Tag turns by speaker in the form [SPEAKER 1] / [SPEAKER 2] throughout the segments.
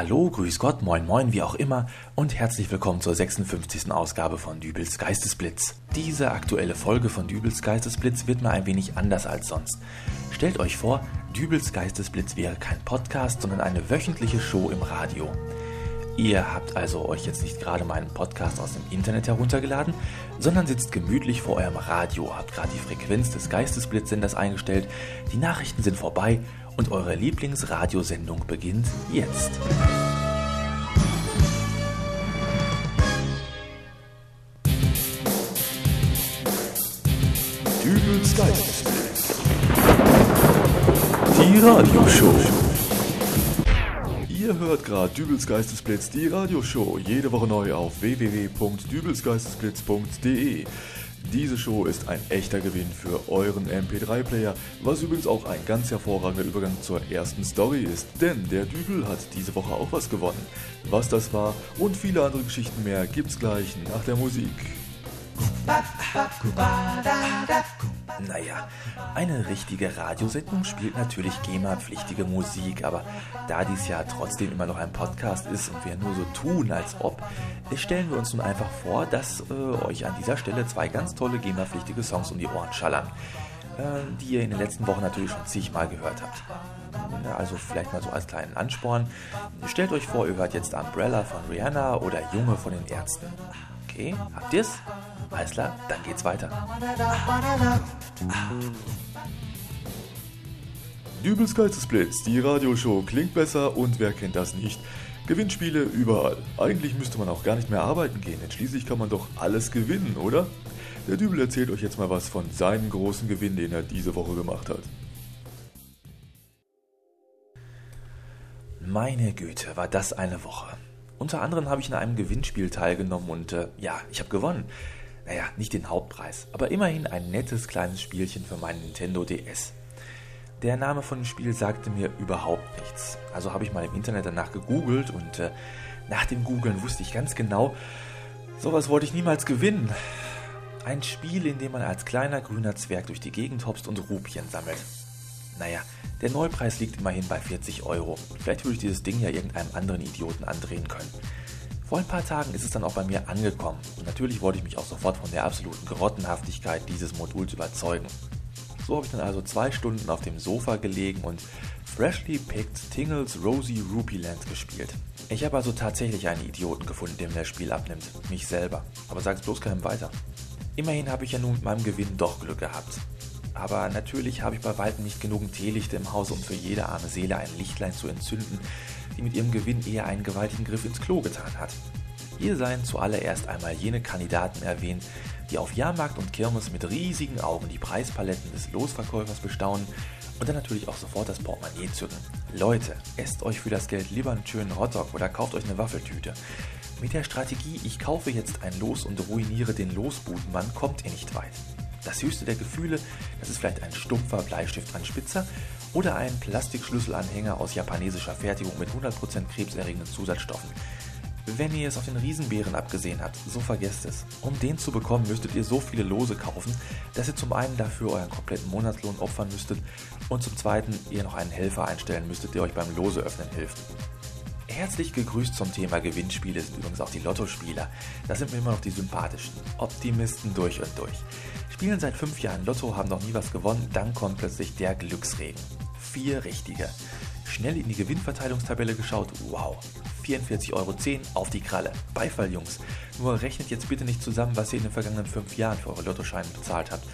[SPEAKER 1] Hallo, grüß Gott, moin moin, wie auch immer und herzlich willkommen zur 56. Ausgabe von Dübels Geistesblitz. Diese aktuelle Folge von Dübels Geistesblitz wird mal ein wenig anders als sonst. Stellt euch vor, Dübels Geistesblitz wäre kein Podcast, sondern eine wöchentliche Show im Radio. Ihr habt also euch jetzt nicht gerade meinen Podcast aus dem Internet heruntergeladen, sondern sitzt gemütlich vor eurem Radio, habt gerade die Frequenz des Geistesblitzsenders eingestellt, die Nachrichten sind vorbei und eure Lieblingsradiosendung beginnt jetzt. Dübels Geistesblitz. Die Radioshow. Ihr hört gerade Dübels Geistesblitz, die Radioshow, jede Woche neu auf www.dübelsgeistesblitz.de. Diese Show ist ein echter Gewinn für euren MP3-Player, was übrigens auch ein ganz hervorragender Übergang zur ersten Story ist, denn der Dübel hat diese Woche auch was gewonnen. Was das war und viele andere Geschichten mehr gibt's gleich nach der Musik. Naja, eine richtige Radiosendung spielt natürlich GEMA-pflichtige Musik, aber da dies ja trotzdem immer noch ein Podcast ist und wir nur so tun, als ob, stellen wir uns nun einfach vor, dass äh, euch an dieser Stelle zwei ganz tolle GEMA-pflichtige Songs um die Ohren schallern, äh, die ihr in den letzten Wochen natürlich schon zigmal gehört habt. Also vielleicht mal so als kleinen Ansporn. Stellt euch vor, ihr hört jetzt Umbrella von Rihanna oder Junge von den Ärzten. Okay, habt ihr's? Alles klar, dann geht's weiter. Dübels Geistesblitz, die Radioshow klingt besser und wer kennt das nicht? Gewinnspiele überall. Eigentlich müsste man auch gar nicht mehr arbeiten gehen, denn schließlich kann man doch alles gewinnen, oder? Der Dübel erzählt euch jetzt mal was von seinem großen Gewinn, den er diese Woche gemacht hat. Meine Güte, war das eine Woche. Unter anderem habe ich in einem Gewinnspiel teilgenommen und äh, ja, ich habe gewonnen. Naja, nicht den Hauptpreis, aber immerhin ein nettes kleines Spielchen für meinen Nintendo DS. Der Name von dem Spiel sagte mir überhaupt nichts. Also habe ich mal im Internet danach gegoogelt und äh, nach dem Googlen wusste ich ganz genau, sowas wollte ich niemals gewinnen. Ein Spiel, in dem man als kleiner grüner Zwerg durch die Gegend hopst und Rupien sammelt. Naja, der Neupreis liegt immerhin bei 40 Euro. Vielleicht würde ich dieses Ding ja irgendeinem anderen Idioten andrehen können. Vor ein paar Tagen ist es dann auch bei mir angekommen und natürlich wollte ich mich auch sofort von der absoluten Grottenhaftigkeit dieses Moduls überzeugen. So habe ich dann also zwei Stunden auf dem Sofa gelegen und Freshly Picked Tingles Rosy Rupee Land gespielt. Ich habe also tatsächlich einen Idioten gefunden, der mir das Spiel abnimmt. Mich selber. Aber sag's bloß keinem weiter. Immerhin habe ich ja nun mit meinem Gewinn doch Glück gehabt. Aber natürlich habe ich bei weitem nicht genug Teelichte im Haus, um für jede arme Seele ein Lichtlein zu entzünden, die mit ihrem Gewinn eher einen gewaltigen Griff ins Klo getan hat. Hier seien zuallererst einmal jene Kandidaten erwähnt, die auf Jahrmarkt und Kirmes mit riesigen Augen die Preispaletten des Losverkäufers bestaunen und dann natürlich auch sofort das Portemonnaie zücken. Leute, esst euch für das Geld lieber einen schönen Hotdog oder kauft euch eine Waffeltüte. Mit der Strategie, ich kaufe jetzt ein Los und ruiniere den Losbudenmann, kommt ihr nicht weit. Das höchste der Gefühle, das ist vielleicht ein stumpfer Bleistiftanspitzer oder ein Plastikschlüsselanhänger aus japanesischer Fertigung mit 100% krebserregenden Zusatzstoffen. Wenn ihr es auf den Riesenbären abgesehen habt, so vergesst es. Um den zu bekommen, müsstet ihr so viele Lose kaufen, dass ihr zum einen dafür euren kompletten Monatslohn opfern müsstet und zum zweiten ihr noch einen Helfer einstellen müsstet, der euch beim Lose öffnen hilft. Herzlich gegrüßt zum Thema Gewinnspiele sind übrigens auch die Lottospieler. Das sind mir immer noch die sympathischen. Optimisten durch und durch. Spielen seit fünf Jahren Lotto, haben noch nie was gewonnen, dann kommt plötzlich der Glücksregen. Vier richtige. Schnell in die Gewinnverteilungstabelle geschaut, wow. 44,10 Euro auf die Kralle. Beifall, Jungs. Nur rechnet jetzt bitte nicht zusammen, was ihr in den vergangenen fünf Jahren für eure Lottoscheine bezahlt habt.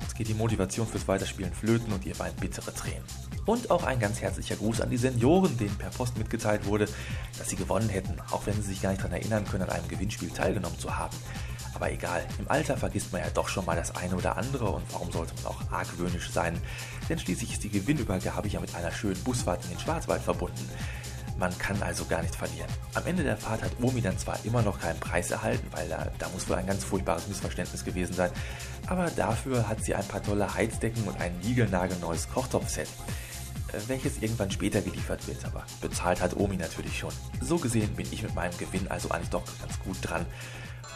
[SPEAKER 1] Jetzt geht die Motivation fürs Weiterspielen flöten und ihr weint bittere Tränen. Und auch ein ganz herzlicher Gruß an die Senioren, denen per Post mitgeteilt wurde, dass sie gewonnen hätten, auch wenn sie sich gar nicht daran erinnern können, an einem Gewinnspiel teilgenommen zu haben. Aber egal, im Alter vergisst man ja doch schon mal das eine oder andere und warum sollte man auch argwöhnisch sein? Denn schließlich ist die Gewinnübergabe ja mit einer schönen Busfahrt in den Schwarzwald verbunden. Man kann also gar nicht verlieren. Am Ende der Fahrt hat Omi dann zwar immer noch keinen Preis erhalten, weil da, da muss wohl ein ganz furchtbares Missverständnis gewesen sein, aber dafür hat sie ein paar tolle Heizdecken und ein niegelnagelneues Kochtopfset äh, welches irgendwann später geliefert wird, aber bezahlt hat Omi natürlich schon. So gesehen bin ich mit meinem Gewinn also eigentlich doch ganz gut dran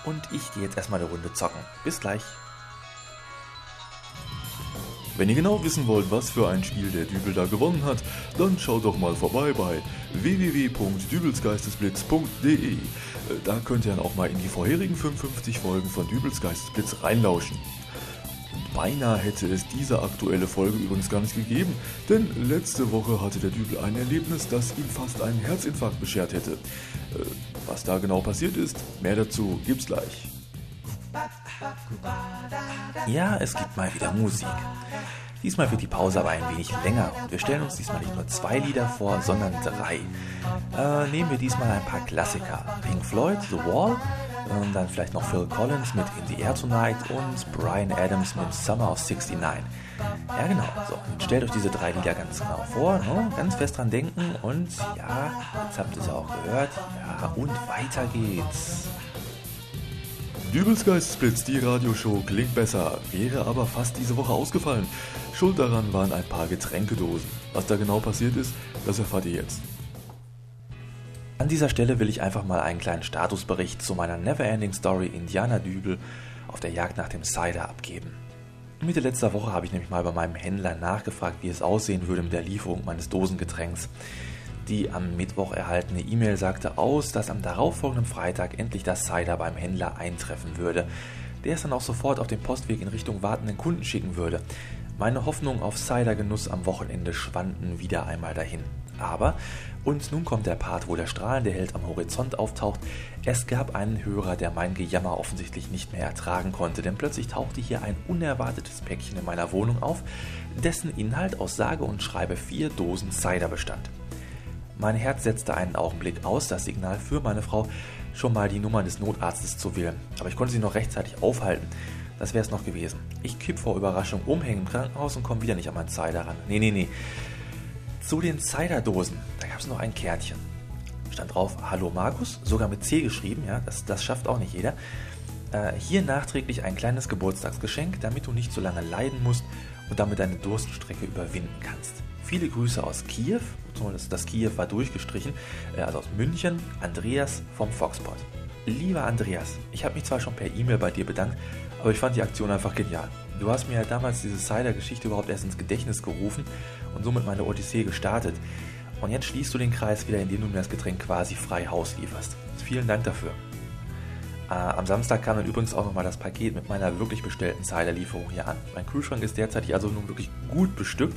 [SPEAKER 1] und ich gehe jetzt erstmal eine Runde zocken. Bis gleich.
[SPEAKER 2] Wenn ihr genau wissen wollt, was für ein Spiel der Dübel da gewonnen hat, dann schaut doch mal vorbei bei www.dübelsgeistesblitz.de. Äh, da könnt ihr dann auch mal in die vorherigen 55 Folgen von Dübels Geistesblitz reinlauschen. Beinahe hätte es diese aktuelle Folge übrigens gar nicht gegeben, denn letzte Woche hatte der Dübel ein Erlebnis, das ihm fast einen Herzinfarkt beschert hätte. Äh, was da genau passiert ist, mehr dazu gibt's gleich.
[SPEAKER 1] Ja, es gibt mal wieder Musik. Diesmal wird die Pause aber ein wenig länger wir stellen uns diesmal nicht nur zwei Lieder vor, sondern drei. Äh, nehmen wir diesmal ein paar Klassiker. Pink Floyd, The Wall, äh, dann vielleicht noch Phil Collins mit In the Air Tonight und Brian Adams mit Summer of 69. Ja genau, so, stellt euch diese drei Lieder ganz genau vor, ne? ganz fest dran denken und ja, jetzt habt ihr es auch gehört, ja, und weiter geht's.
[SPEAKER 2] Dübelsgeist die Radioshow klingt besser, wäre aber fast diese Woche ausgefallen. Schuld daran waren ein paar Getränkedosen. Was da genau passiert ist, das erfahrt ihr jetzt.
[SPEAKER 1] An dieser Stelle will ich einfach mal einen kleinen Statusbericht zu meiner Neverending Story Indiana Dübel auf der Jagd nach dem Cider abgeben. Mitte letzter Woche habe ich nämlich mal bei meinem Händler nachgefragt, wie es aussehen würde mit der Lieferung meines Dosengetränks. Die am Mittwoch erhaltene E-Mail sagte aus, dass am darauffolgenden Freitag endlich das Cider beim Händler eintreffen würde, der es dann auch sofort auf dem Postweg in Richtung wartenden Kunden schicken würde. Meine Hoffnungen auf Cider-Genuss am Wochenende schwanden wieder einmal dahin. Aber, und nun kommt der Part, wo der strahlende Held am Horizont auftaucht, es gab einen Hörer, der mein Gejammer offensichtlich nicht mehr ertragen konnte, denn plötzlich tauchte hier ein unerwartetes Päckchen in meiner Wohnung auf, dessen Inhalt aus sage und schreibe vier Dosen Cider bestand. Mein Herz setzte einen Augenblick aus, das Signal für meine Frau, schon mal die Nummer des Notarztes zu wählen. Aber ich konnte sie noch rechtzeitig aufhalten. Das wäre es noch gewesen. Ich kipp vor Überraschung um, hänge im Krankenhaus und komme wieder nicht an meinen Cider ran. Nee, nee, nee. Zu den Cider-Dosen, da gab es noch ein Kärtchen. Stand drauf, Hallo Markus, sogar mit C geschrieben, ja, das, das schafft auch nicht jeder. Äh, hier nachträglich ein kleines Geburtstagsgeschenk, damit du nicht so lange leiden musst und damit deine Durststrecke überwinden kannst. Viele Grüße aus Kiew, zumindest das Kiew war durchgestrichen, äh, also aus München, Andreas vom Foxpot. Lieber Andreas, ich habe mich zwar schon per E-Mail bei dir bedankt, aber ich fand die Aktion einfach genial. Du hast mir ja damals diese Cider-Geschichte überhaupt erst ins Gedächtnis gerufen und somit meine Odyssee gestartet. Und jetzt schließt du den Kreis wieder, indem du mir das Getränk quasi frei Haus lieferst. Vielen Dank dafür. Äh, am Samstag kam dann übrigens auch nochmal das Paket mit meiner wirklich bestellten Cider-Lieferung hier an. Mein Kühlschrank ist derzeit also nun wirklich gut bestückt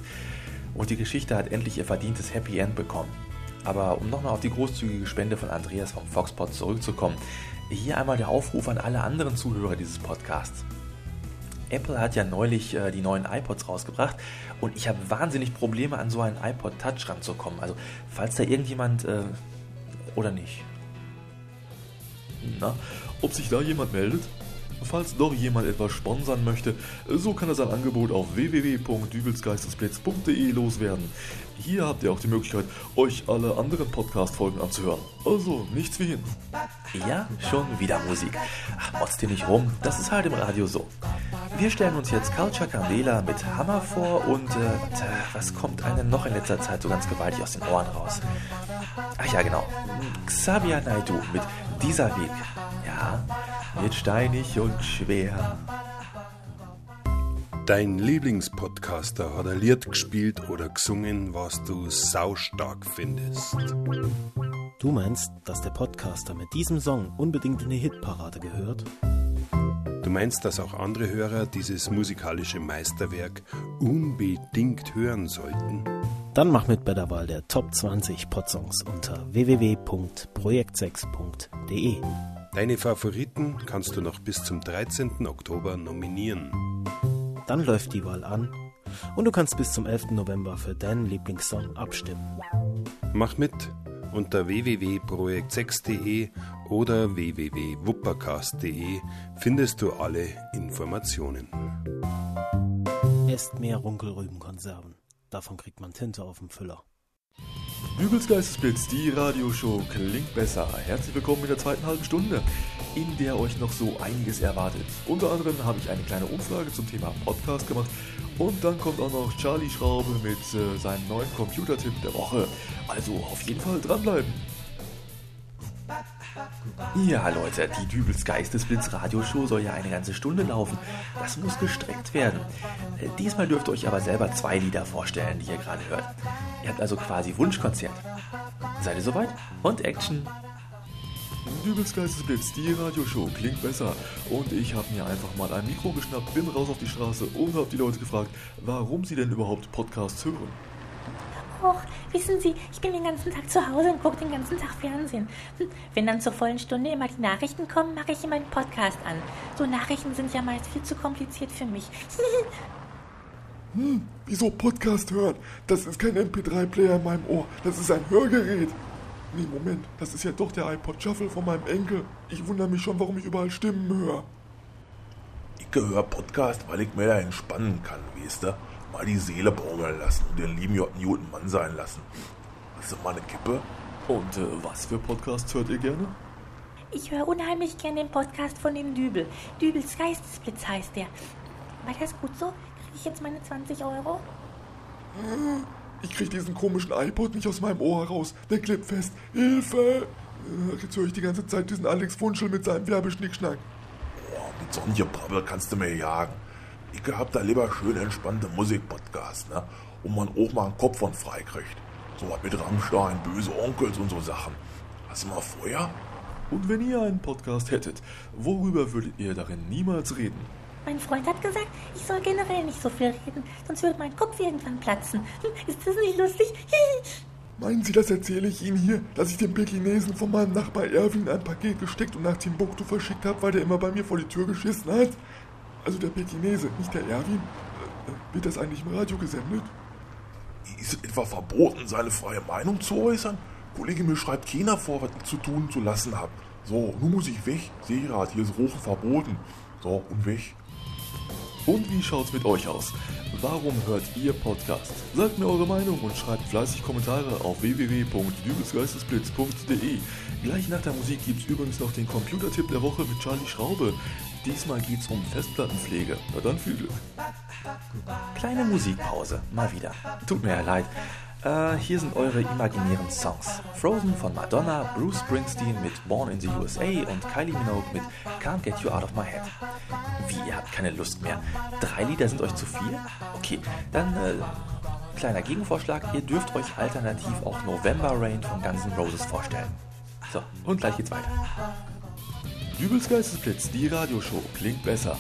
[SPEAKER 1] und die Geschichte hat endlich ihr verdientes Happy End bekommen. Aber um nochmal auf die großzügige Spende von Andreas vom Foxpot zurückzukommen, hier einmal der Aufruf an alle anderen Zuhörer dieses Podcasts. Apple hat ja neulich äh, die neuen iPods rausgebracht und ich habe wahnsinnig Probleme an so einen iPod Touch ranzukommen. Also falls da irgendjemand äh, oder nicht.
[SPEAKER 2] Na, ob sich da jemand meldet? Falls doch jemand etwas sponsern möchte, so kann er sein Angebot auf www.dübelsgeistesblitz.de loswerden. Hier habt ihr auch die Möglichkeit, euch alle anderen Podcast-Folgen anzuhören. Also nichts wie hin.
[SPEAKER 1] Ja, schon wieder Musik. Ach, motzt dir nicht rum, das ist halt im Radio so. Wir stellen uns jetzt Culture Candela mit Hammer vor und äh, was kommt einem noch in letzter Zeit so ganz gewaltig aus den Ohren raus? Ach ja, genau. Xavier Naidu mit Dieser Weg. Ja, wird steinig und schwer.
[SPEAKER 3] Dein Lieblingspodcaster hat ein Lied gespielt oder gesungen, was du saustark findest.
[SPEAKER 4] Du meinst, dass der Podcaster mit diesem Song unbedingt in die Hitparade gehört?
[SPEAKER 3] Du meinst, dass auch andere Hörer dieses musikalische Meisterwerk unbedingt hören sollten?
[SPEAKER 4] Dann mach mit bei der Wahl der Top 20 Podsongs unter www.projekt6.de.
[SPEAKER 3] Deine Favoriten kannst du noch bis zum 13. Oktober nominieren.
[SPEAKER 4] Dann läuft die Wahl an und du kannst bis zum 11. November für deinen Lieblingssong abstimmen.
[SPEAKER 3] Mach mit unter www.projekt6.de oder www.wuppercast.de findest du alle Informationen.
[SPEAKER 4] Esst mehr Runkelrübenkonserven. Davon kriegt man Tinte auf dem Füller.
[SPEAKER 2] Bügels Geistesblitz, die Radioshow klingt besser. Herzlich willkommen in der zweiten halben Stunde, in der euch noch so einiges erwartet. Unter anderem habe ich eine kleine Umfrage zum Thema Podcast gemacht und dann kommt auch noch Charlie Schraube mit äh, seinem neuen Computertipp der Woche. Also auf jeden Fall dranbleiben.
[SPEAKER 5] Ja, Leute, die Dübels Geistesblitz Radioshow soll ja eine ganze Stunde laufen. Das muss gestreckt werden. Äh, diesmal dürft ihr euch aber selber zwei Lieder vorstellen, die ihr gerade hört. Ihr habt also quasi Wunschkonzert. Seid ihr soweit? Und Action!
[SPEAKER 2] Dübels Geistesblitz, die Radioshow klingt besser. Und ich habe mir einfach mal ein Mikro geschnappt, bin raus auf die Straße und habe die Leute gefragt, warum sie denn überhaupt Podcasts hören.
[SPEAKER 6] Och, wissen Sie, ich bin den ganzen Tag zu Hause und gucke den ganzen Tag Fernsehen. Hm, Wenn dann zur vollen Stunde immer die Nachrichten kommen, mache ich immer einen Podcast an. So Nachrichten sind ja meist viel zu kompliziert für mich.
[SPEAKER 7] Wieso Podcast hören? Das ist kein MP3-Player in meinem Ohr, das ist ein Hörgerät. Nee, Moment, das ist ja doch der iPod Shuffle von meinem Enkel. Ich wundere mich schon, warum ich überall Stimmen höre.
[SPEAKER 8] Ich höre Podcast, weil ich mir da entspannen kann, weißt du? Mal die Seele baumeln lassen und den lieben J. Newton Mann sein lassen. Hast du mal eine Kippe?
[SPEAKER 2] Und äh, was für Podcasts hört ihr gerne?
[SPEAKER 6] Ich höre unheimlich gern den Podcast von den Dübel. Dübels Geistesblitz heißt der. War das gut so? Kriege ich jetzt meine 20 Euro?
[SPEAKER 7] Ich krieg diesen komischen iPod nicht aus meinem Ohr raus. Der klebt fest. Hilfe! Äh, Jetzt höre ich die ganze Zeit diesen Alex Wunschel mit seinem Werbeschnickschnack.
[SPEAKER 8] Boah, mit so einem Gebrabbel kannst du mir jagen. Ich hab da lieber schön entspannte Musikpodcast, ne? Wo man auch mal einen Kopf von frei kriegt. So was mit Rammstein, böse Onkels und so Sachen. Hast du mal Feuer?
[SPEAKER 2] Und wenn ihr einen Podcast hättet, worüber würdet ihr darin niemals reden?
[SPEAKER 6] Mein Freund hat gesagt, ich soll generell nicht so viel reden, sonst wird mein Kopf irgendwann platzen. Hm, Ist das nicht lustig?
[SPEAKER 7] Meinen Sie, das erzähle ich Ihnen hier, dass ich dem Pekinesen von meinem Nachbar Erwin ein Paket gesteckt und nach Timbuktu verschickt habe, weil der immer bei mir vor die Tür geschissen hat? Also der Pekinese, nicht der Erwin. Äh, äh, Wird das eigentlich im Radio gesendet?
[SPEAKER 8] Ist es etwa verboten, seine freie Meinung zu äußern? Kollege, mir schreibt keiner vor, was ich zu tun zu lassen hab. So, nun muss ich weg. Seerat, hier ist Rufen verboten. So, und weg.
[SPEAKER 2] Und wie schaut's mit euch aus? Warum hört ihr Podcast? Sagt mir eure Meinung und schreibt fleißig Kommentare auf www.dübelsgeistesblitz.de. Gleich nach der Musik gibt's übrigens noch den Computertipp der Woche mit Charlie Schraube. Diesmal geht's um Festplattenpflege. Na dann viel Glück.
[SPEAKER 5] Kleine Musikpause, mal wieder. Tut mir ja leid. Äh, hier sind eure imaginären Songs. Frozen von Madonna, Bruce Springsteen mit Born in the USA und Kylie Minogue mit Can't Get You Out of My Head. Wie, ihr habt keine Lust mehr? Drei Lieder sind euch zu viel? Okay, dann äh, kleiner Gegenvorschlag. Ihr dürft euch alternativ auch November Rain von Guns N' Roses vorstellen. So, und gleich geht's weiter.
[SPEAKER 2] Dübels Geistesblitz, die Radioshow, klingt besser.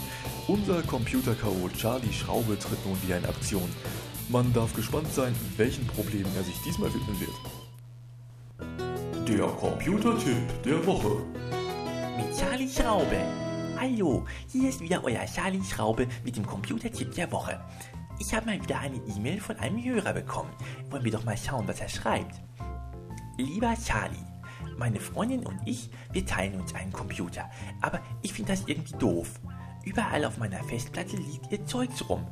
[SPEAKER 2] Unser Computer-K.O. Charlie Schraube tritt nun wieder in Aktion. Man darf gespannt sein, welchen Problemen er sich diesmal widmen wird. Der Computertipp der Woche.
[SPEAKER 1] mit Charlie Schraube. Hallo, hier ist wieder euer Charlie Schraube mit dem Computertipp der Woche. Ich habe mal wieder eine E-Mail von einem Hörer bekommen. Wollen wir doch mal schauen, was er schreibt. Lieber Charlie, meine Freundin und ich, wir teilen uns einen Computer. Aber ich finde das irgendwie doof. Überall auf meiner Festplatte liegt ihr Zeugs rum.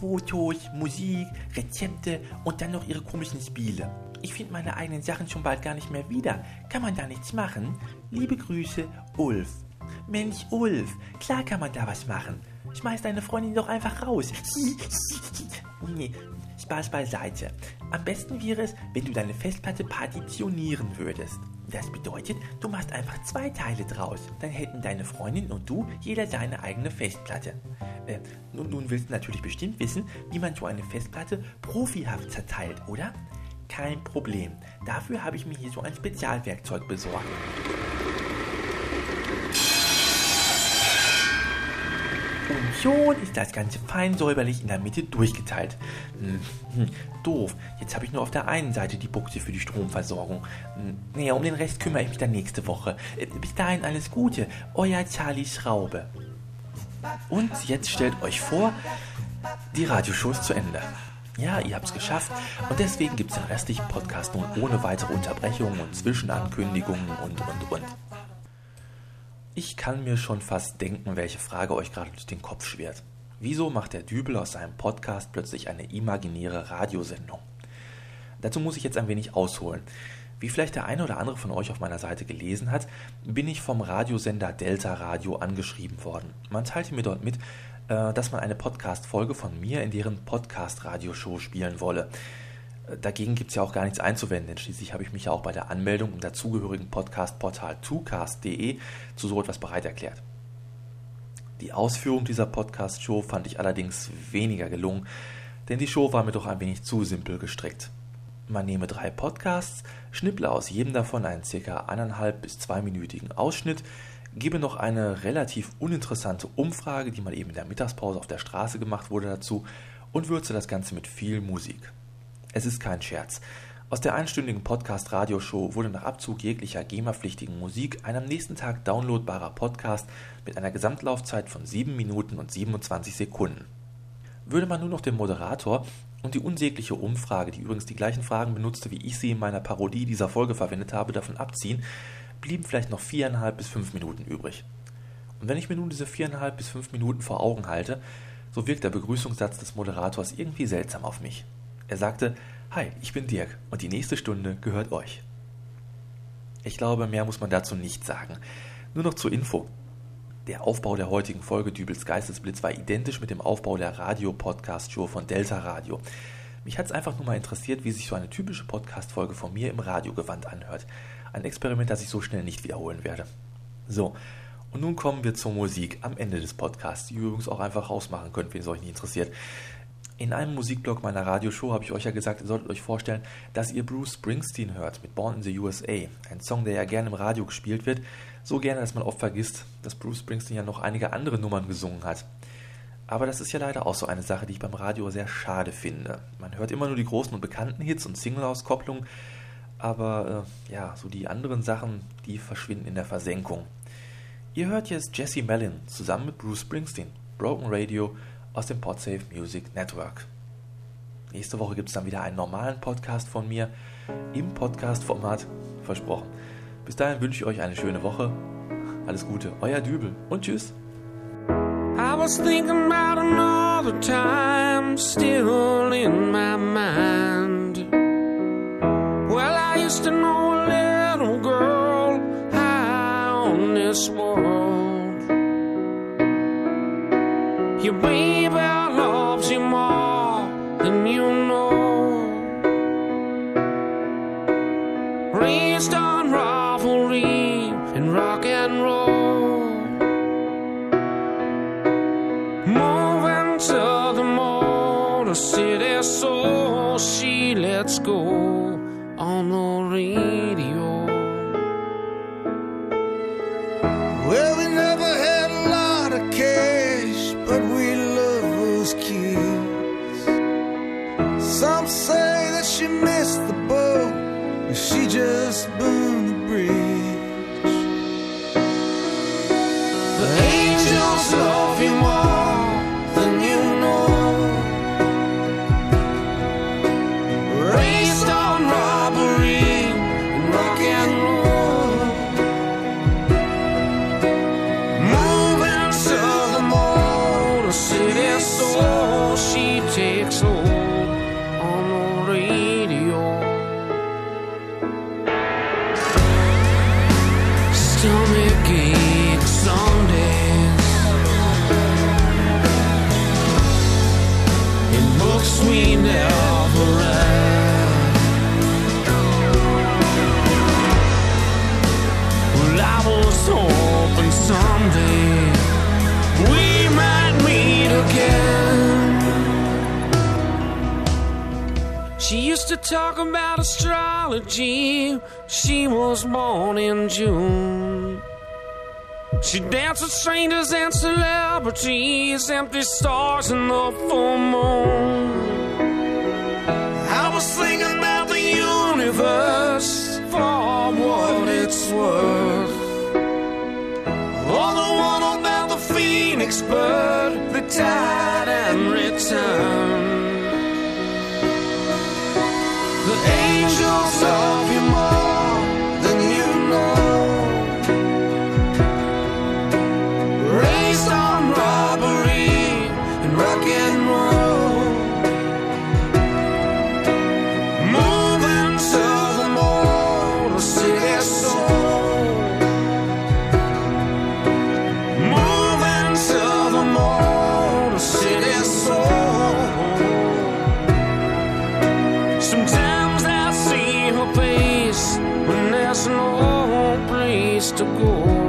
[SPEAKER 1] Fotos, Musik, Rezepte und dann noch ihre komischen Spiele. Ich finde meine eigenen Sachen schon bald gar nicht mehr wieder. Kann man da nichts machen? Liebe Grüße, Ulf. Mensch, Ulf, klar kann man da was machen. Schmeiß deine Freundin doch einfach raus. nee, Spaß beiseite. Am besten wäre es, wenn du deine Festplatte partitionieren würdest. Das bedeutet, du machst einfach zwei Teile draus. Dann hätten deine Freundin und du jeder seine eigene Festplatte. Äh, nun, nun willst du natürlich bestimmt wissen, wie man so eine Festplatte profihaft zerteilt, oder? Kein Problem. Dafür habe ich mir hier so ein Spezialwerkzeug besorgt. Schon ist das Ganze fein säuberlich in der Mitte durchgeteilt. Hm, hm, doof, jetzt habe ich nur auf der einen Seite die Buchse für die Stromversorgung. Hm, naja, um den Rest kümmere ich mich dann nächste Woche. Äh, bis dahin alles Gute, euer Charlie Schraube. Und jetzt stellt euch vor, die Radioshow ist zu Ende. Ja, ihr habt es geschafft und deswegen gibt es den restlichen Podcast nun ohne weitere Unterbrechungen und Zwischenankündigungen und, und, und. Ich kann mir schon fast denken, welche Frage euch gerade durch den Kopf schwirrt. Wieso macht der Dübel aus seinem Podcast plötzlich eine imaginäre Radiosendung? Dazu muss ich jetzt ein wenig ausholen. Wie vielleicht der eine oder andere von euch auf meiner Seite gelesen hat, bin ich vom Radiosender Delta Radio angeschrieben worden. Man teilte mir dort mit, äh, dass man eine Podcast-Folge von mir in deren Podcast-Radioshow spielen wolle. Dagegen gibt es ja auch gar nichts einzuwenden, denn schließlich habe ich mich ja auch bei der Anmeldung im dazugehörigen Podcast-Portal tucast.de zu so etwas bereit erklärt. Die Ausführung dieser Podcast-Show fand ich allerdings weniger gelungen, denn die Show war mir doch ein wenig zu simpel gestrickt. Man nehme drei Podcasts, schnipple aus jedem davon einen circa eineinhalb bis zweiminütigen Ausschnitt, gebe noch eine relativ uninteressante Umfrage, die mal eben in der Mittagspause auf der Straße gemacht wurde, dazu und würze das Ganze mit viel Musik. Es ist kein Scherz. Aus der einstündigen Podcast-Radioshow wurde nach Abzug jeglicher GEMA-pflichtigen Musik ein am nächsten Tag downloadbarer Podcast mit einer Gesamtlaufzeit von 7 Minuten und 27 Sekunden. Würde man nur noch den Moderator und die unsägliche Umfrage, die übrigens die gleichen Fragen benutzte, wie ich sie in meiner Parodie dieser Folge verwendet habe, davon abziehen, blieben vielleicht noch viereinhalb bis fünf Minuten übrig. Und wenn ich mir nun diese viereinhalb bis fünf Minuten vor Augen halte, so wirkt der Begrüßungssatz des Moderators irgendwie seltsam auf mich. Er sagte, Hi, ich bin Dirk und die nächste Stunde gehört euch. Ich glaube, mehr muss man dazu nicht sagen. Nur noch zur Info. Der Aufbau der heutigen Folge Dübels Geistesblitz war identisch mit dem Aufbau der Radio-Podcast-Show von Delta Radio. Mich hat es einfach nur mal interessiert, wie sich so eine typische Podcast-Folge von mir im Radiogewand anhört. Ein Experiment, das ich so schnell nicht wiederholen werde. So, und nun kommen wir zur Musik am Ende des Podcasts, die ihr übrigens auch einfach rausmachen könnt, wenn es euch nicht interessiert. In einem Musikblog meiner Radioshow habe ich euch ja gesagt, ihr solltet euch vorstellen, dass ihr Bruce Springsteen hört mit Born in the USA. Ein Song, der ja gerne im Radio gespielt wird. So gerne, dass man oft vergisst, dass Bruce Springsteen ja noch einige andere Nummern gesungen hat. Aber das ist ja leider auch so eine Sache, die ich beim Radio sehr schade finde. Man hört immer nur die großen und bekannten Hits und Single-Auskopplungen, aber äh, ja, so die anderen Sachen, die verschwinden in der Versenkung. Ihr hört jetzt Jesse Mellin zusammen mit Bruce Springsteen, Broken Radio aus dem Podsafe Music Network. Nächste Woche gibt es dann wieder einen normalen Podcast von mir im Podcast-Format, versprochen. Bis dahin wünsche ich euch eine schöne Woche. Alles Gute, euer Dübel und tschüss. I was thinking about another time still in my mind. Well, I used to know a little girl high on this world. Your baby lets go
[SPEAKER 9] we never. Well, I was hoping someday we might meet again. She used to talk about astrology. She was born in June. She danced with strangers and celebrities, empty stars in the full moon. I was thinking about the universe for what it's worth. Or the one about the phoenix bird that died and returned. To go